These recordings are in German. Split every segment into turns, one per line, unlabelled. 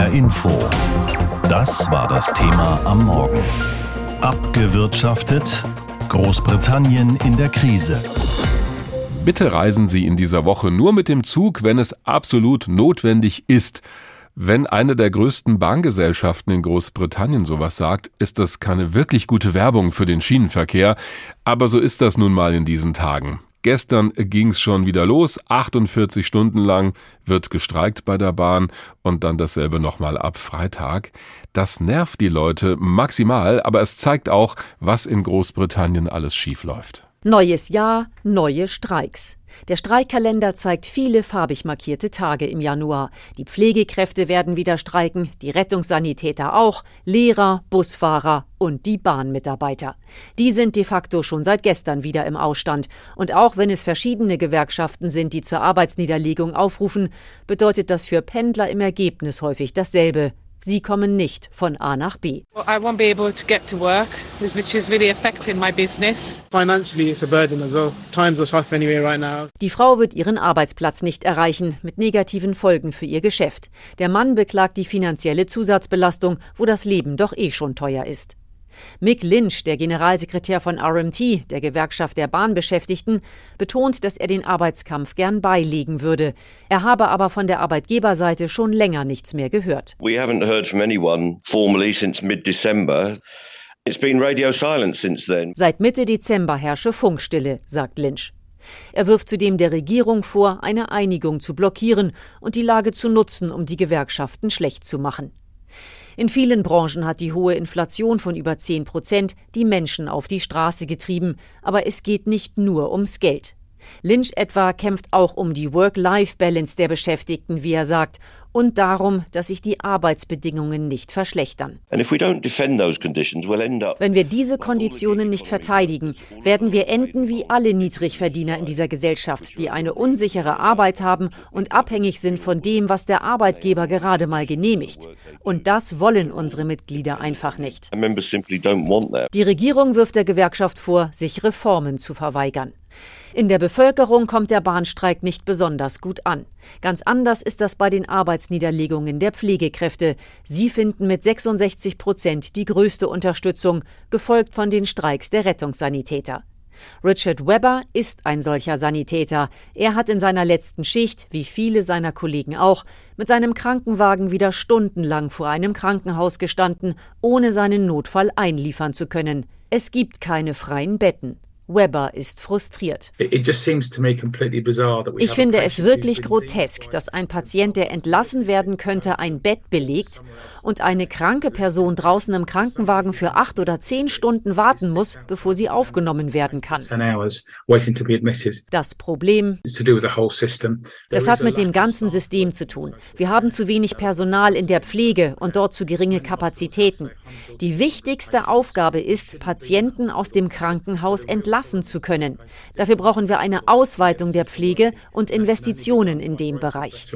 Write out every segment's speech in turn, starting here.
HR Info. Das war das Thema am Morgen. Abgewirtschaftet? Großbritannien in der Krise.
Bitte reisen Sie in dieser Woche nur mit dem Zug, wenn es absolut notwendig ist. Wenn eine der größten Bahngesellschaften in Großbritannien sowas sagt, ist das keine wirklich gute Werbung für den Schienenverkehr, aber so ist das nun mal in diesen Tagen. Gestern ging's schon wieder los, 48 Stunden lang wird gestreikt bei der Bahn und dann dasselbe nochmal ab Freitag. Das nervt die Leute maximal, aber es zeigt auch, was in Großbritannien alles schiefläuft.
Neues Jahr, neue Streiks. Der Streikkalender zeigt viele farbig markierte Tage im Januar. Die Pflegekräfte werden wieder streiken, die Rettungssanitäter auch, Lehrer, Busfahrer und die Bahnmitarbeiter. Die sind de facto schon seit gestern wieder im Ausstand. Und auch wenn es verschiedene Gewerkschaften sind, die zur Arbeitsniederlegung aufrufen, bedeutet das für Pendler im Ergebnis häufig dasselbe. Sie kommen nicht von A nach B.
I won't be able to get to work, which is really affecting my business.
Financially it's a burden as well. Times are tough anyway right now.
Die Frau wird ihren Arbeitsplatz nicht erreichen, mit negativen Folgen für ihr Geschäft. Der Mann beklagt die finanzielle Zusatzbelastung, wo das Leben doch eh schon teuer ist. Mick Lynch, der Generalsekretär von RMT, der Gewerkschaft der Bahnbeschäftigten, betont, dass er den Arbeitskampf gern beilegen würde. Er habe aber von der Arbeitgeberseite schon länger nichts mehr gehört.
We haven't heard from anyone formally since mid-December. It's been radio silence since then.
Seit Mitte Dezember herrsche Funkstille, sagt Lynch. Er wirft zudem der Regierung vor, eine Einigung zu blockieren und die Lage zu nutzen, um die Gewerkschaften schlecht zu machen. In vielen Branchen hat die hohe Inflation von über 10 Prozent die Menschen auf die Straße getrieben. Aber es geht nicht nur ums Geld. Lynch etwa kämpft auch um die Work-Life-Balance der Beschäftigten, wie er sagt, und darum, dass sich die Arbeitsbedingungen nicht verschlechtern. Wenn wir diese Konditionen nicht verteidigen, werden wir enden wie alle Niedrigverdiener in dieser Gesellschaft, die eine unsichere Arbeit haben und abhängig sind von dem, was der Arbeitgeber gerade mal genehmigt. Und das wollen unsere Mitglieder einfach nicht. Die Regierung wirft der Gewerkschaft vor, sich Reformen zu verweigern. In der Bevölkerung kommt der Bahnstreik nicht besonders gut an. Ganz anders ist das bei den Arbeitsniederlegungen der Pflegekräfte. Sie finden mit 66 Prozent die größte Unterstützung, gefolgt von den Streiks der Rettungssanitäter. Richard Webber ist ein solcher Sanitäter. Er hat in seiner letzten Schicht, wie viele seiner Kollegen auch, mit seinem Krankenwagen wieder stundenlang vor einem Krankenhaus gestanden, ohne seinen Notfall einliefern zu können. Es gibt keine freien Betten. Weber ist frustriert. Ich finde es wirklich grotesk, dass ein Patient, der entlassen werden könnte, ein Bett belegt und eine kranke Person draußen im Krankenwagen für acht oder zehn Stunden warten muss, bevor sie aufgenommen werden kann. Das Problem, das hat mit dem ganzen System zu tun. Wir haben zu wenig Personal in der Pflege und dort zu geringe Kapazitäten. Die wichtigste Aufgabe ist, Patienten aus dem Krankenhaus entlassen entlassen zu können. Dafür brauchen wir eine Ausweitung der Pflege und Investitionen in dem Bereich.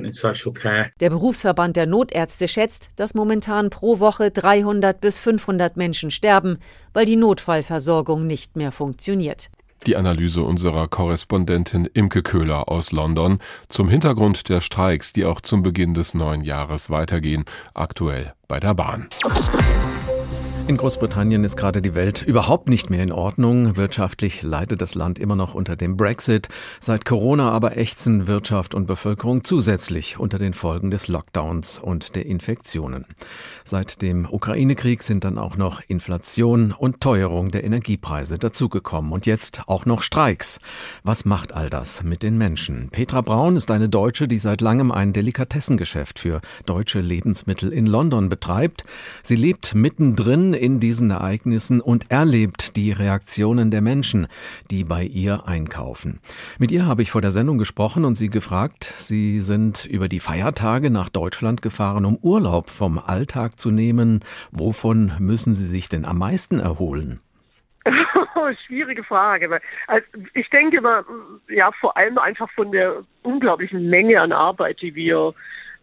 Der Berufsverband der Notärzte schätzt, dass momentan pro Woche 300 bis 500 Menschen sterben, weil die Notfallversorgung nicht mehr funktioniert.
Die Analyse unserer Korrespondentin Imke Köhler aus London zum Hintergrund der Streiks, die auch zum Beginn des neuen Jahres weitergehen, aktuell bei der Bahn.
In Großbritannien ist gerade die Welt überhaupt nicht mehr in Ordnung. Wirtschaftlich leidet das Land immer noch unter dem Brexit. Seit Corona aber ächzen Wirtschaft und Bevölkerung zusätzlich unter den Folgen des Lockdowns und der Infektionen. Seit dem Ukraine-Krieg sind dann auch noch Inflation und Teuerung der Energiepreise dazugekommen und jetzt auch noch Streiks. Was macht all das mit den Menschen? Petra Braun ist eine Deutsche, die seit langem ein Delikatessengeschäft für deutsche Lebensmittel in London betreibt. Sie lebt mittendrin in diesen Ereignissen und erlebt die Reaktionen der Menschen, die bei ihr einkaufen. Mit ihr habe ich vor der Sendung gesprochen und sie gefragt, sie sind über die Feiertage nach Deutschland gefahren, um Urlaub vom Alltag zu nehmen. Wovon müssen Sie sich denn am meisten erholen?
Schwierige Frage. Also ich denke mal, ja, vor allem einfach von der unglaublichen Menge an Arbeit, die wir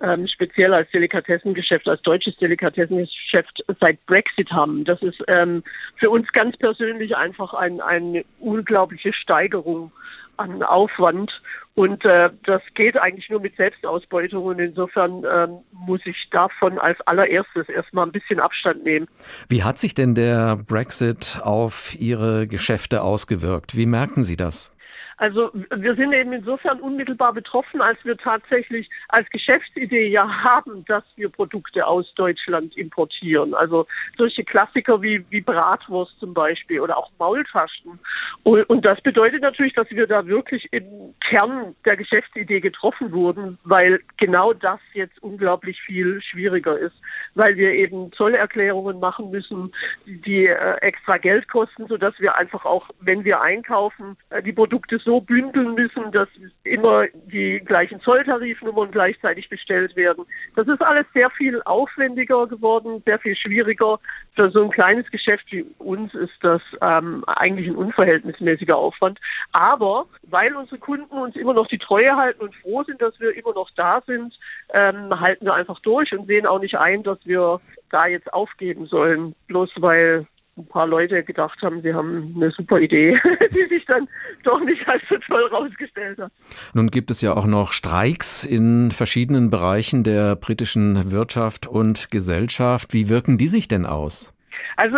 ähm, speziell als Delikatessengeschäft, als deutsches Delikatessengeschäft seit Brexit haben. Das ist ähm, für uns ganz persönlich einfach ein, eine unglaubliche Steigerung an Aufwand. Und äh, das geht eigentlich nur mit Selbstausbeutung. Und insofern ähm, muss ich davon als allererstes erstmal ein bisschen Abstand nehmen.
Wie hat sich denn der Brexit auf Ihre Geschäfte ausgewirkt? Wie merken Sie das?
Also wir sind eben insofern unmittelbar betroffen, als wir tatsächlich als Geschäftsidee ja haben, dass wir Produkte aus Deutschland importieren. Also solche Klassiker wie, wie Bratwurst zum Beispiel oder auch Maultaschen. Und, und das bedeutet natürlich, dass wir da wirklich im Kern der Geschäftsidee getroffen wurden, weil genau das jetzt unglaublich viel schwieriger ist, weil wir eben Zollerklärungen machen müssen, die äh, extra Geld kosten, sodass wir einfach auch, wenn wir einkaufen, äh, die Produkte so bündeln müssen, dass immer die gleichen Zolltarifnummern gleichzeitig bestellt werden. Das ist alles sehr viel aufwendiger geworden, sehr viel schwieriger. Für so ein kleines Geschäft wie uns ist das ähm, eigentlich ein unverhältnismäßiger Aufwand. Aber weil unsere Kunden uns immer noch die Treue halten und froh sind, dass wir immer noch da sind, ähm, halten wir einfach durch und sehen auch nicht ein, dass wir da jetzt aufgeben sollen, bloß weil ein paar Leute gedacht haben, sie haben eine super Idee, die sich dann doch nicht als so toll rausgestellt hat.
Nun gibt es ja auch noch Streiks in verschiedenen Bereichen der britischen Wirtschaft und Gesellschaft. Wie wirken die sich denn aus?
Also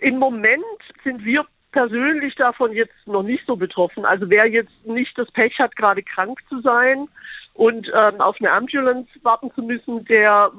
im Moment sind wir persönlich davon jetzt noch nicht so betroffen. Also wer jetzt nicht das Pech hat, gerade krank zu sein und ähm, auf eine Ambulance warten zu müssen, der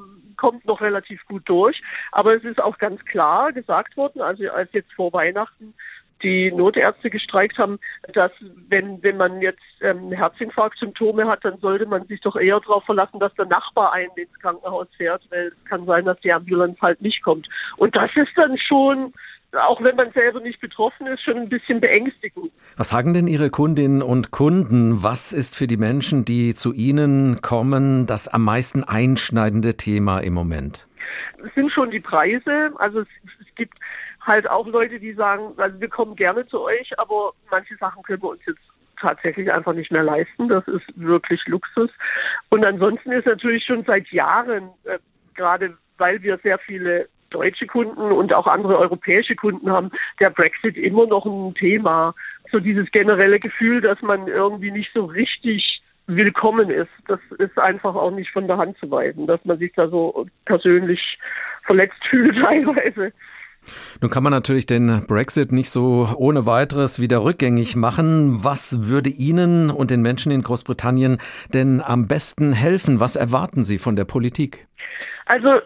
kommt noch relativ gut durch. Aber es ist auch ganz klar gesagt worden, also als jetzt vor Weihnachten die Notärzte gestreikt haben, dass wenn, wenn man jetzt ähm, Herzinfarktsymptome hat, dann sollte man sich doch eher darauf verlassen, dass der Nachbar einen ins Krankenhaus fährt, weil es kann sein, dass die Ambulanz halt nicht kommt. Und das ist dann schon auch wenn man selber nicht betroffen ist, schon ein bisschen beängstigend.
Was sagen denn Ihre Kundinnen und Kunden? Was ist für die Menschen, die zu Ihnen kommen, das am meisten einschneidende Thema im Moment?
Es sind schon die Preise. Also es, es gibt halt auch Leute, die sagen, also wir kommen gerne zu euch, aber manche Sachen können wir uns jetzt tatsächlich einfach nicht mehr leisten. Das ist wirklich Luxus. Und ansonsten ist natürlich schon seit Jahren, äh, gerade weil wir sehr viele deutsche Kunden und auch andere europäische Kunden haben der Brexit immer noch ein Thema. So dieses generelle Gefühl, dass man irgendwie nicht so richtig willkommen ist, das ist einfach auch nicht von der Hand zu weisen, dass man sich da so persönlich verletzt fühlt teilweise.
Nun kann man natürlich den Brexit nicht so ohne weiteres wieder rückgängig machen. Was würde Ihnen und den Menschen in Großbritannien denn am besten helfen? Was erwarten Sie von der Politik?
Also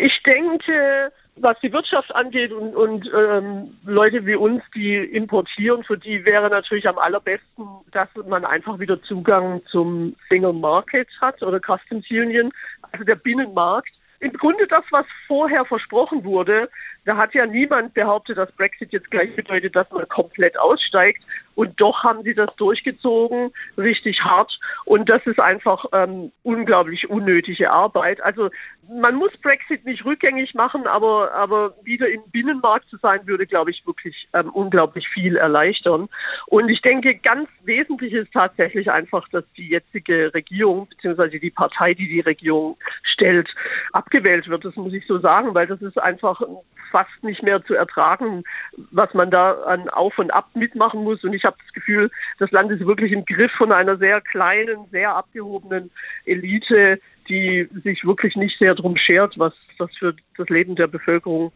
ich denke, was die Wirtschaft angeht und, und ähm, Leute wie uns, die importieren, für die wäre natürlich am allerbesten, dass man einfach wieder Zugang zum Single Market hat oder Customs Union, also der Binnenmarkt. Im Grunde das, was vorher versprochen wurde, da hat ja niemand behauptet, dass Brexit jetzt gleich bedeutet, dass man komplett aussteigt. Und doch haben sie das durchgezogen, richtig hart. Und das ist einfach ähm, unglaublich unnötige Arbeit. Also man muss Brexit nicht rückgängig machen, aber, aber wieder im Binnenmarkt zu sein, würde, glaube ich, wirklich ähm, unglaublich viel erleichtern. Und ich denke, ganz wesentlich ist tatsächlich einfach, dass die jetzige Regierung, beziehungsweise die Partei, die die Regierung stellt, abgewählt wird. Das muss ich so sagen, weil das ist einfach fast nicht mehr zu ertragen, was man da an Auf und Ab mitmachen muss. Und ich habe das Gefühl, das Land ist wirklich im Griff von einer sehr kleinen, sehr abgehobenen Elite, die sich wirklich nicht sehr drum schert, was das für das Leben der Bevölkerung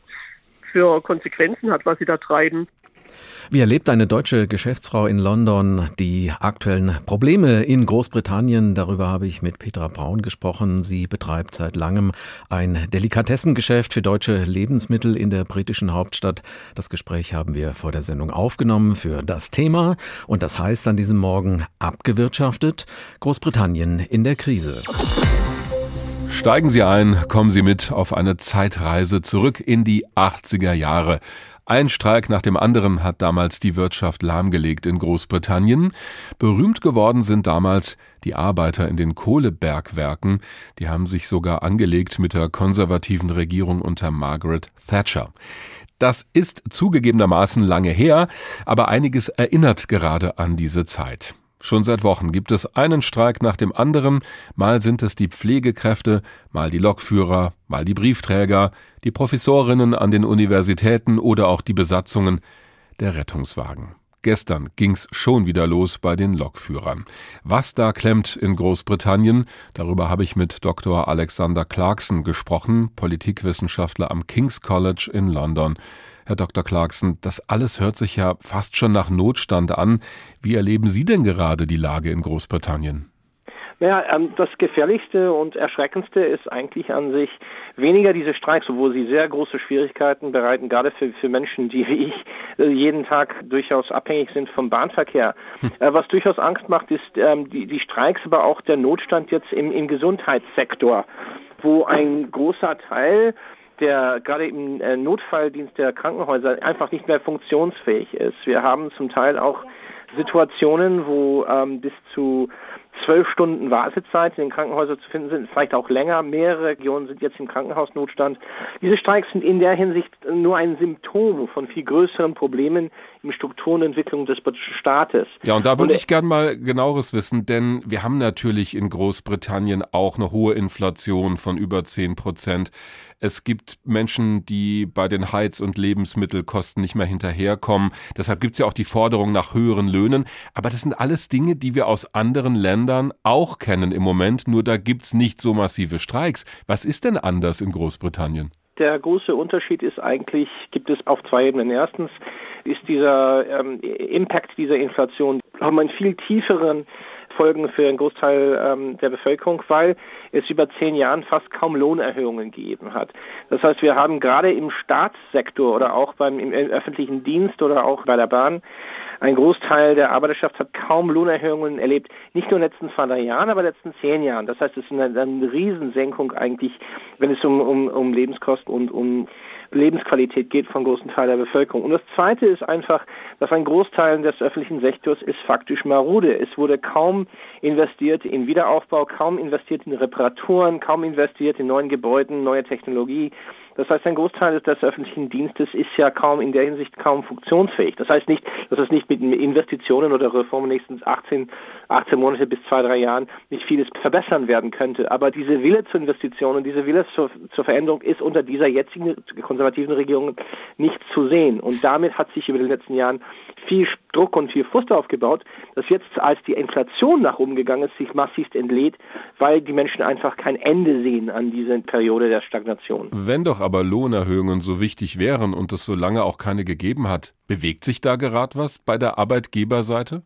für Konsequenzen hat, was sie da treiben.
Wie erlebt eine deutsche Geschäftsfrau in London die aktuellen Probleme in Großbritannien? Darüber habe ich mit Petra Braun gesprochen. Sie betreibt seit langem ein Delikatessengeschäft für deutsche Lebensmittel in der britischen Hauptstadt. Das Gespräch haben wir vor der Sendung aufgenommen für das Thema. Und das heißt an diesem Morgen abgewirtschaftet. Großbritannien in der Krise.
Steigen Sie ein, kommen Sie mit auf eine Zeitreise zurück in die 80er Jahre. Ein Streik nach dem anderen hat damals die Wirtschaft lahmgelegt in Großbritannien. Berühmt geworden sind damals die Arbeiter in den Kohlebergwerken. Die haben sich sogar angelegt mit der konservativen Regierung unter Margaret Thatcher. Das ist zugegebenermaßen lange her, aber einiges erinnert gerade an diese Zeit. Schon seit Wochen gibt es einen Streik nach dem anderen, mal sind es die Pflegekräfte, mal die Lokführer, mal die Briefträger, die Professorinnen an den Universitäten oder auch die Besatzungen der Rettungswagen. Gestern ging's schon wieder los bei den Lokführern. Was da klemmt in Großbritannien, darüber habe ich mit Dr. Alexander Clarkson gesprochen, Politikwissenschaftler am King's College in London. Herr Dr. Clarkson, das alles hört sich ja fast schon nach Notstand an. Wie erleben Sie denn gerade die Lage in Großbritannien?
Naja, ähm, das Gefährlichste und Erschreckendste ist eigentlich an sich weniger diese Streiks, obwohl sie sehr große Schwierigkeiten bereiten, gerade für, für Menschen, die wie ich äh, jeden Tag durchaus abhängig sind vom Bahnverkehr. Hm. Äh, was durchaus Angst macht, ist ähm, die, die Streiks, aber auch der Notstand jetzt im, im Gesundheitssektor, wo ein großer Teil der gerade im äh, Notfalldienst der Krankenhäuser einfach nicht mehr funktionsfähig ist. Wir haben zum Teil auch Situationen, wo ähm, bis zu zwölf Stunden Wartezeit in den Krankenhäusern zu finden sind, vielleicht auch länger. Mehrere Regionen sind jetzt im Krankenhausnotstand. Diese Streiks sind in der Hinsicht nur ein Symptom von viel größeren Problemen im Struktur und Entwicklung des Staates.
Ja, und da würde ich gern mal genaueres wissen, denn wir haben natürlich in Großbritannien auch eine hohe Inflation von über zehn Prozent. Es gibt Menschen, die bei den Heiz- und Lebensmittelkosten nicht mehr hinterherkommen. Deshalb gibt es ja auch die Forderung nach höheren Löhnen. Aber das sind alles Dinge, die wir aus anderen Ländern auch kennen im Moment. Nur da gibt es nicht so massive Streiks. Was ist denn anders in Großbritannien?
Der große Unterschied ist eigentlich, gibt es auf zwei Ebenen. Erstens ist dieser ähm, Impact dieser Inflation haben einen viel tieferen Folgen für einen Großteil ähm, der Bevölkerung, weil es über zehn Jahren fast kaum Lohnerhöhungen gegeben hat. Das heißt, wir haben gerade im Staatssektor oder auch beim im öffentlichen Dienst oder auch bei der Bahn ein Großteil der Arbeiterschaft hat kaum Lohnerhöhungen erlebt. Nicht nur in den letzten zwei, drei Jahren, aber in den letzten zehn Jahren. Das heißt, es ist eine, eine Riesensenkung eigentlich, wenn es um, um, um Lebenskosten und um Lebensqualität geht von großen Teil der Bevölkerung. Und das Zweite ist einfach, dass ein Großteil des öffentlichen Sektors ist faktisch marode. Es wurde kaum investiert in Wiederaufbau, kaum investiert in Reparaturen, kaum investiert in neuen Gebäuden, neue Technologie. Das heißt, ein Großteil des öffentlichen Dienstes ist ja kaum in der Hinsicht kaum funktionsfähig. Das heißt nicht, dass es nicht mit Investitionen oder Reformen nächstens 18, 18 Monate bis zwei, drei Jahren nicht vieles verbessern werden könnte. Aber diese Wille zur Investition und diese Wille zur, zur Veränderung ist unter dieser jetzigen konservativen Regierung nicht zu sehen. Und damit hat sich über den letzten Jahren viel Druck und viel Frust aufgebaut, dass jetzt, als die Inflation nach oben gegangen ist, sich massivst entlädt, weil die Menschen einfach kein Ende sehen an dieser Periode der Stagnation.
Wenn doch aber Lohnerhöhungen so wichtig wären und es so lange auch keine gegeben hat, bewegt sich da gerade was bei der Arbeitgeberseite?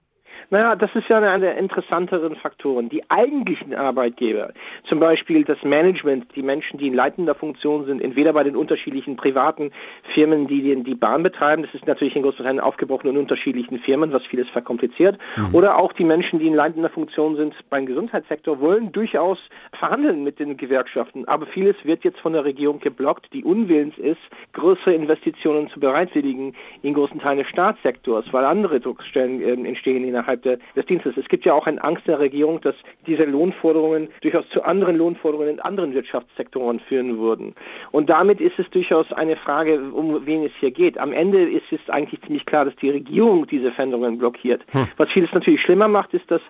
Naja, das ist ja einer der interessanteren Faktoren. Die eigentlichen Arbeitgeber, zum Beispiel das Management, die Menschen, die in leitender Funktion sind, entweder bei den unterschiedlichen privaten Firmen, die die Bahn betreiben, das ist natürlich in Großbritannien aufgebrochen in unterschiedlichen Firmen, was vieles verkompliziert, mhm. oder auch die Menschen, die in leitender Funktion sind beim Gesundheitssektor, wollen durchaus verhandeln mit den Gewerkschaften. Aber vieles wird jetzt von der Regierung geblockt, die unwillens ist, größere Investitionen zu bereitwilligen in großen Teilen des Staatssektors, weil andere Druckstellen äh, entstehen innerhalb der, des Dienstes. Es gibt ja auch eine Angst der Regierung, dass diese Lohnforderungen durchaus zu anderen Lohnforderungen in anderen Wirtschaftssektoren führen würden. Und damit ist es durchaus eine Frage, um wen es hier geht. Am Ende ist es eigentlich ziemlich klar, dass die Regierung diese Veränderungen blockiert. Hm. Was vieles natürlich schlimmer macht, ist, dass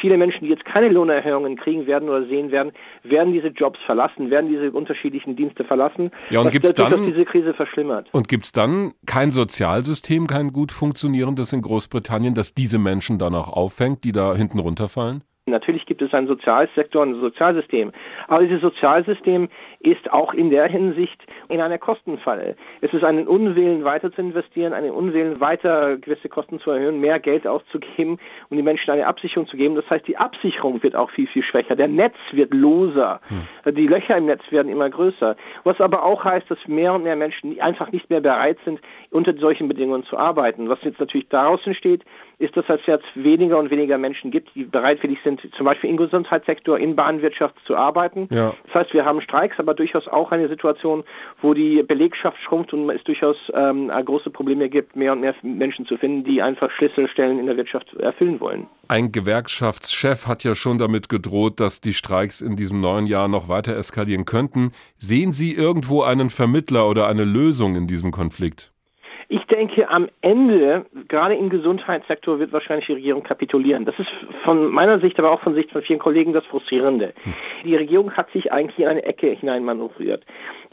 viele Menschen, die jetzt keine Lohnerhöhungen kriegen werden oder sehen werden, werden diese Jobs verlassen, werden diese unterschiedlichen Dienste verlassen.
Ja, und gibt's dann,
diese Krise verschlimmert.
Und gibt es dann kein Sozialsystem, kein gut funktionierendes in Großbritannien, das diese Menschen dann auch auffängt, die da hinten runterfallen?
Natürlich gibt es einen Sozialsektor und ein Sozialsystem. Aber dieses Sozialsystem ist auch in der Hinsicht in einer Kostenfalle. Es ist einen Unwillen weiter zu investieren, einen Unwillen weiter gewisse Kosten zu erhöhen, mehr Geld auszugeben, um die Menschen eine Absicherung zu geben. Das heißt, die Absicherung wird auch viel, viel schwächer. Der Netz wird loser. Hm. Die Löcher im Netz werden immer größer. Was aber auch heißt, dass mehr und mehr Menschen einfach nicht mehr bereit sind, unter solchen Bedingungen zu arbeiten. Was jetzt natürlich daraus entsteht, ist, dass es jetzt weniger und weniger Menschen gibt, die bereitwillig sind, zum Beispiel im Gesundheitssektor, in Bahnwirtschaft zu arbeiten. Ja. Das heißt, wir haben Streiks, aber durchaus auch eine Situation, wo die Belegschaft schrumpft und es durchaus ähm, große Probleme gibt, mehr und mehr Menschen zu finden, die einfach Schlüsselstellen in der Wirtschaft erfüllen wollen.
Ein Gewerkschaftschef hat ja schon damit gedroht, dass die Streiks in diesem neuen Jahr noch weiter eskalieren könnten. Sehen Sie irgendwo einen Vermittler oder eine Lösung in diesem Konflikt?
Ich denke, am Ende, gerade im Gesundheitssektor, wird wahrscheinlich die Regierung kapitulieren. Das ist von meiner Sicht, aber auch von Sicht von vielen Kollegen das Frustrierende. Die Regierung hat sich eigentlich in eine Ecke hineinmanövriert.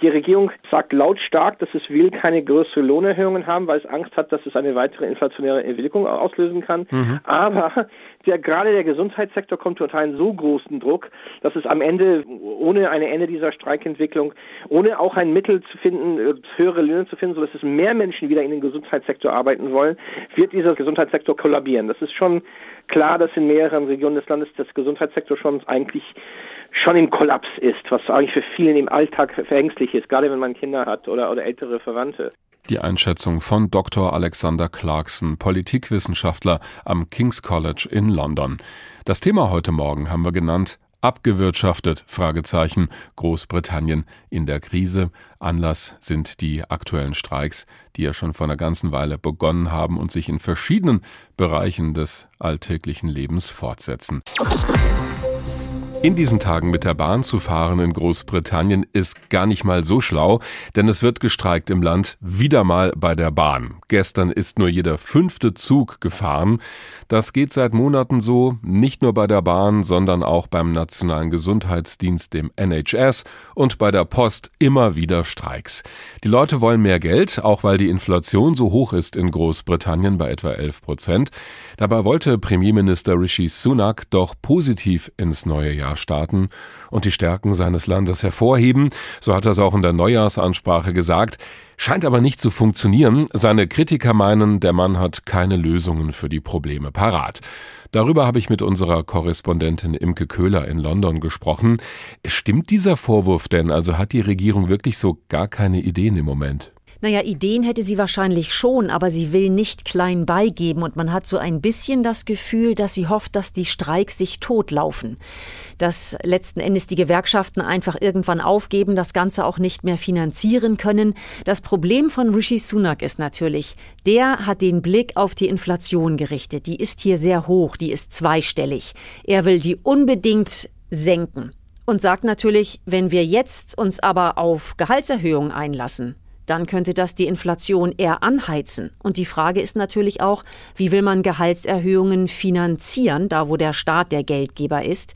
Die Regierung sagt lautstark, dass es will keine größeren Lohnerhöhungen haben, weil es Angst hat, dass es eine weitere inflationäre Entwicklung auslösen kann. Mhm. Aber der, gerade der Gesundheitssektor kommt unter einen so großen Druck, dass es am Ende ohne ein Ende dieser Streikentwicklung, ohne auch ein Mittel zu finden, äh, höhere Löhne zu finden, sodass es mehr Menschen wieder in den Gesundheitssektor arbeiten wollen, wird dieser Gesundheitssektor kollabieren. Das ist schon klar, dass in mehreren Regionen des Landes das Gesundheitssektor schon eigentlich schon im Kollaps ist, was eigentlich für viele im Alltag verängstlich ist, gerade wenn man Kinder hat oder, oder ältere Verwandte.
Die Einschätzung von Dr. Alexander Clarkson, Politikwissenschaftler am King's College in London. Das Thema heute Morgen haben wir genannt abgewirtschaftet Fragezeichen Großbritannien in der Krise. Anlass sind die aktuellen Streiks, die ja schon vor einer ganzen Weile begonnen haben und sich in verschiedenen Bereichen des alltäglichen Lebens fortsetzen. In diesen Tagen mit der Bahn zu fahren in Großbritannien ist gar nicht mal so schlau, denn es wird gestreikt im Land wieder mal bei der Bahn. Gestern ist nur jeder fünfte Zug gefahren. Das geht seit Monaten so, nicht nur bei der Bahn, sondern auch beim Nationalen Gesundheitsdienst, dem NHS und bei der Post immer wieder Streiks. Die Leute wollen mehr Geld, auch weil die Inflation so hoch ist in Großbritannien bei etwa 11 Prozent. Dabei wollte Premierminister Rishi Sunak doch positiv ins neue Jahr Staaten und die Stärken seines Landes hervorheben, so hat er es auch in der Neujahrsansprache gesagt, scheint aber nicht zu funktionieren. Seine Kritiker meinen, der Mann hat keine Lösungen für die Probleme parat. Darüber habe ich mit unserer Korrespondentin Imke Köhler in London gesprochen. Stimmt dieser Vorwurf denn? Also hat die Regierung wirklich so gar keine Ideen im Moment?
Naja, Ideen hätte sie wahrscheinlich schon, aber sie will nicht klein beigeben und man hat so ein bisschen das Gefühl, dass sie hofft, dass die Streiks sich totlaufen. Dass letzten Endes die Gewerkschaften einfach irgendwann aufgeben, das Ganze auch nicht mehr finanzieren können. Das Problem von Rishi Sunak ist natürlich, der hat den Blick auf die Inflation gerichtet. Die ist hier sehr hoch, die ist zweistellig. Er will die unbedingt senken und sagt natürlich, wenn wir jetzt uns aber auf Gehaltserhöhungen einlassen, dann könnte das die Inflation eher anheizen. Und die Frage ist natürlich auch, wie will man Gehaltserhöhungen finanzieren, da wo der Staat der Geldgeber ist?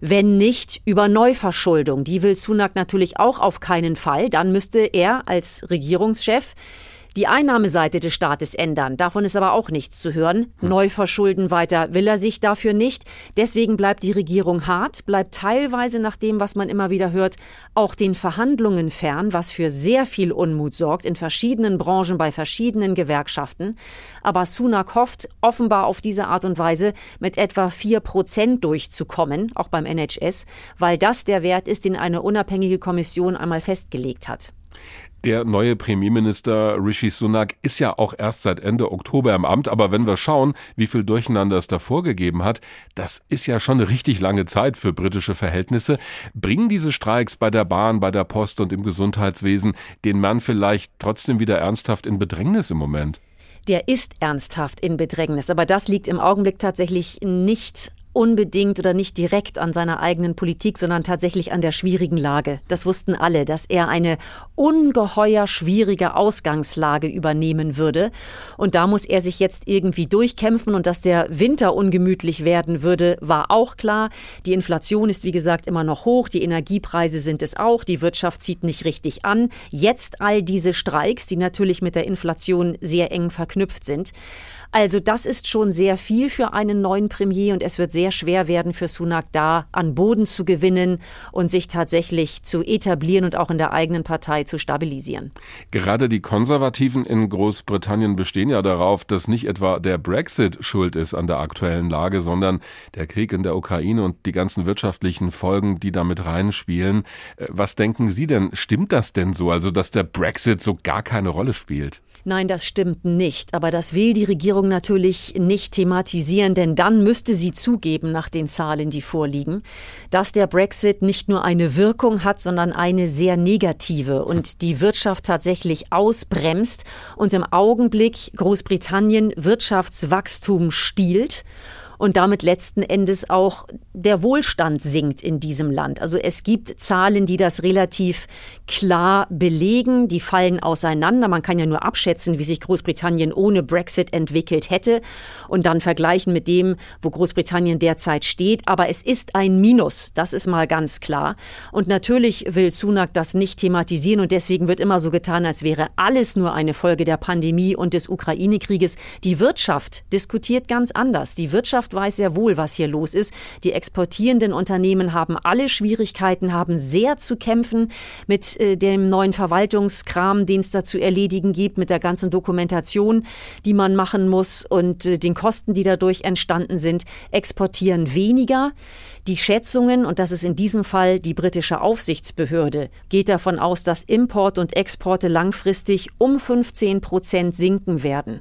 Wenn nicht über Neuverschuldung. Die will Sunak natürlich auch auf keinen Fall. Dann müsste er als Regierungschef die Einnahmeseite des Staates ändern. Davon ist aber auch nichts zu hören. Hm. Neu verschulden weiter will er sich dafür nicht. Deswegen bleibt die Regierung hart, bleibt teilweise nach dem, was man immer wieder hört, auch den Verhandlungen fern, was für sehr viel Unmut sorgt in verschiedenen Branchen bei verschiedenen Gewerkschaften. Aber Sunak hofft offenbar auf diese Art und Weise mit etwa vier Prozent durchzukommen, auch beim NHS, weil das der Wert ist, den eine unabhängige Kommission einmal festgelegt hat.
Der neue Premierminister Rishi Sunak ist ja auch erst seit Ende Oktober im Amt, aber wenn wir schauen, wie viel Durcheinander es davor gegeben hat, das ist ja schon eine richtig lange Zeit für britische Verhältnisse. Bringen diese Streiks bei der Bahn, bei der Post und im Gesundheitswesen den Mann vielleicht trotzdem wieder ernsthaft in Bedrängnis im Moment?
Der ist ernsthaft in Bedrängnis, aber das liegt im Augenblick tatsächlich nicht unbedingt oder nicht direkt an seiner eigenen Politik, sondern tatsächlich an der schwierigen Lage. Das wussten alle, dass er eine ungeheuer schwierige Ausgangslage übernehmen würde. Und da muss er sich jetzt irgendwie durchkämpfen und dass der Winter ungemütlich werden würde, war auch klar. Die Inflation ist, wie gesagt, immer noch hoch. Die Energiepreise sind es auch. Die Wirtschaft zieht nicht richtig an. Jetzt all diese Streiks, die natürlich mit der Inflation sehr eng verknüpft sind. Also das ist schon sehr viel für einen neuen Premier und es wird sehr schwer werden für Sunak da an Boden zu gewinnen und sich tatsächlich zu etablieren und auch in der eigenen Partei zu stabilisieren.
Gerade die Konservativen in Großbritannien bestehen ja darauf, dass nicht etwa der Brexit schuld ist an der aktuellen Lage, sondern der Krieg in der Ukraine und die ganzen wirtschaftlichen Folgen, die damit reinspielen. Äh, was denken Sie denn? Stimmt das denn so? Also, dass der Brexit so gar keine Rolle spielt?
Nein, das stimmt nicht. Aber das will die Regierung natürlich nicht thematisieren, denn dann müsste sie zugeben, nach den Zahlen, die vorliegen, dass der Brexit nicht nur eine Wirkung hat, sondern eine sehr negative und die Wirtschaft tatsächlich ausbremst und im Augenblick Großbritannien Wirtschaftswachstum stiehlt und damit letzten Endes auch der Wohlstand sinkt in diesem Land. Also es gibt Zahlen, die das relativ klar belegen, die fallen auseinander. Man kann ja nur abschätzen, wie sich Großbritannien ohne Brexit entwickelt hätte und dann vergleichen mit dem, wo Großbritannien derzeit steht. Aber es ist ein Minus, das ist mal ganz klar. Und natürlich will Sunak das nicht thematisieren und deswegen wird immer so getan, als wäre alles nur eine Folge der Pandemie und des Ukraine-Krieges. Die Wirtschaft diskutiert ganz anders. Die Wirtschaft weiß sehr wohl, was hier los ist. Die exportierenden Unternehmen haben alle Schwierigkeiten, haben sehr zu kämpfen mit äh, dem neuen Verwaltungskram, den es da zu erledigen gibt, mit der ganzen Dokumentation, die man machen muss und äh, den Kosten, die dadurch entstanden sind, exportieren weniger. Die Schätzungen, und das ist in diesem Fall die britische Aufsichtsbehörde, geht davon aus, dass Import und Exporte langfristig um 15 Prozent sinken werden.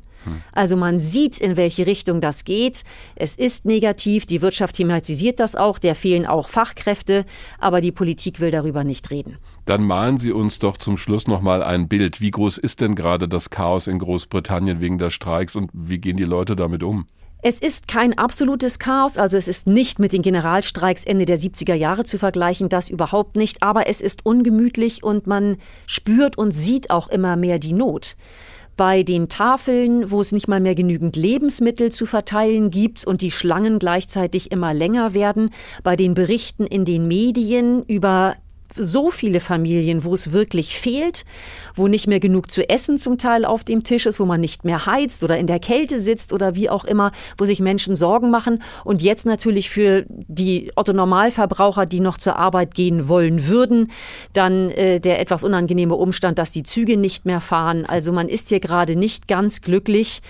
Also man sieht, in welche Richtung das geht. Es ist negativ, die Wirtschaft thematisiert das auch, der fehlen auch Fachkräfte, aber die Politik will darüber nicht reden.
Dann malen Sie uns doch zum Schluss noch mal ein Bild. Wie groß ist denn gerade das Chaos in Großbritannien wegen der Streiks und wie gehen die Leute damit um?
Es ist kein absolutes Chaos, also es ist nicht mit den Generalstreiks Ende der 70er Jahre zu vergleichen, das überhaupt nicht, aber es ist ungemütlich und man spürt und sieht auch immer mehr die Not bei den Tafeln, wo es nicht mal mehr genügend Lebensmittel zu verteilen gibt und die Schlangen gleichzeitig immer länger werden, bei den Berichten in den Medien über so viele Familien, wo es wirklich fehlt, wo nicht mehr genug zu essen zum Teil auf dem Tisch ist, wo man nicht mehr heizt oder in der Kälte sitzt oder wie auch immer, wo sich Menschen Sorgen machen. Und jetzt natürlich für die Otto-Normalverbraucher, die noch zur Arbeit gehen wollen würden, dann äh, der etwas unangenehme Umstand, dass die Züge nicht mehr fahren. Also man ist hier gerade nicht ganz glücklich.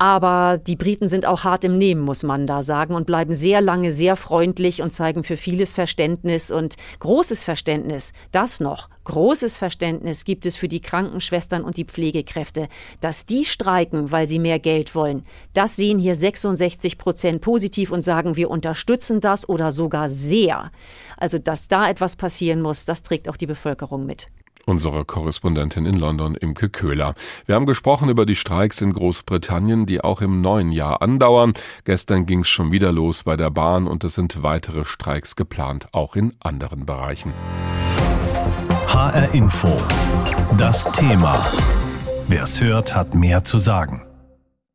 Aber die Briten sind auch hart im Nehmen, muss man da sagen, und bleiben sehr lange sehr freundlich und zeigen für vieles Verständnis und großes Verständnis. Das noch, großes Verständnis gibt es für die Krankenschwestern und die Pflegekräfte. Dass die streiken, weil sie mehr Geld wollen, das sehen hier 66 Prozent positiv und sagen, wir unterstützen das oder sogar sehr. Also, dass da etwas passieren muss, das trägt auch die Bevölkerung mit
unsere Korrespondentin in London, Imke Köhler. Wir haben gesprochen über die Streiks in Großbritannien, die auch im neuen Jahr andauern. Gestern ging es schon wieder los bei der Bahn und es sind weitere Streiks geplant, auch in anderen Bereichen.
HR Info. Das Thema. Wer es hört, hat mehr zu sagen.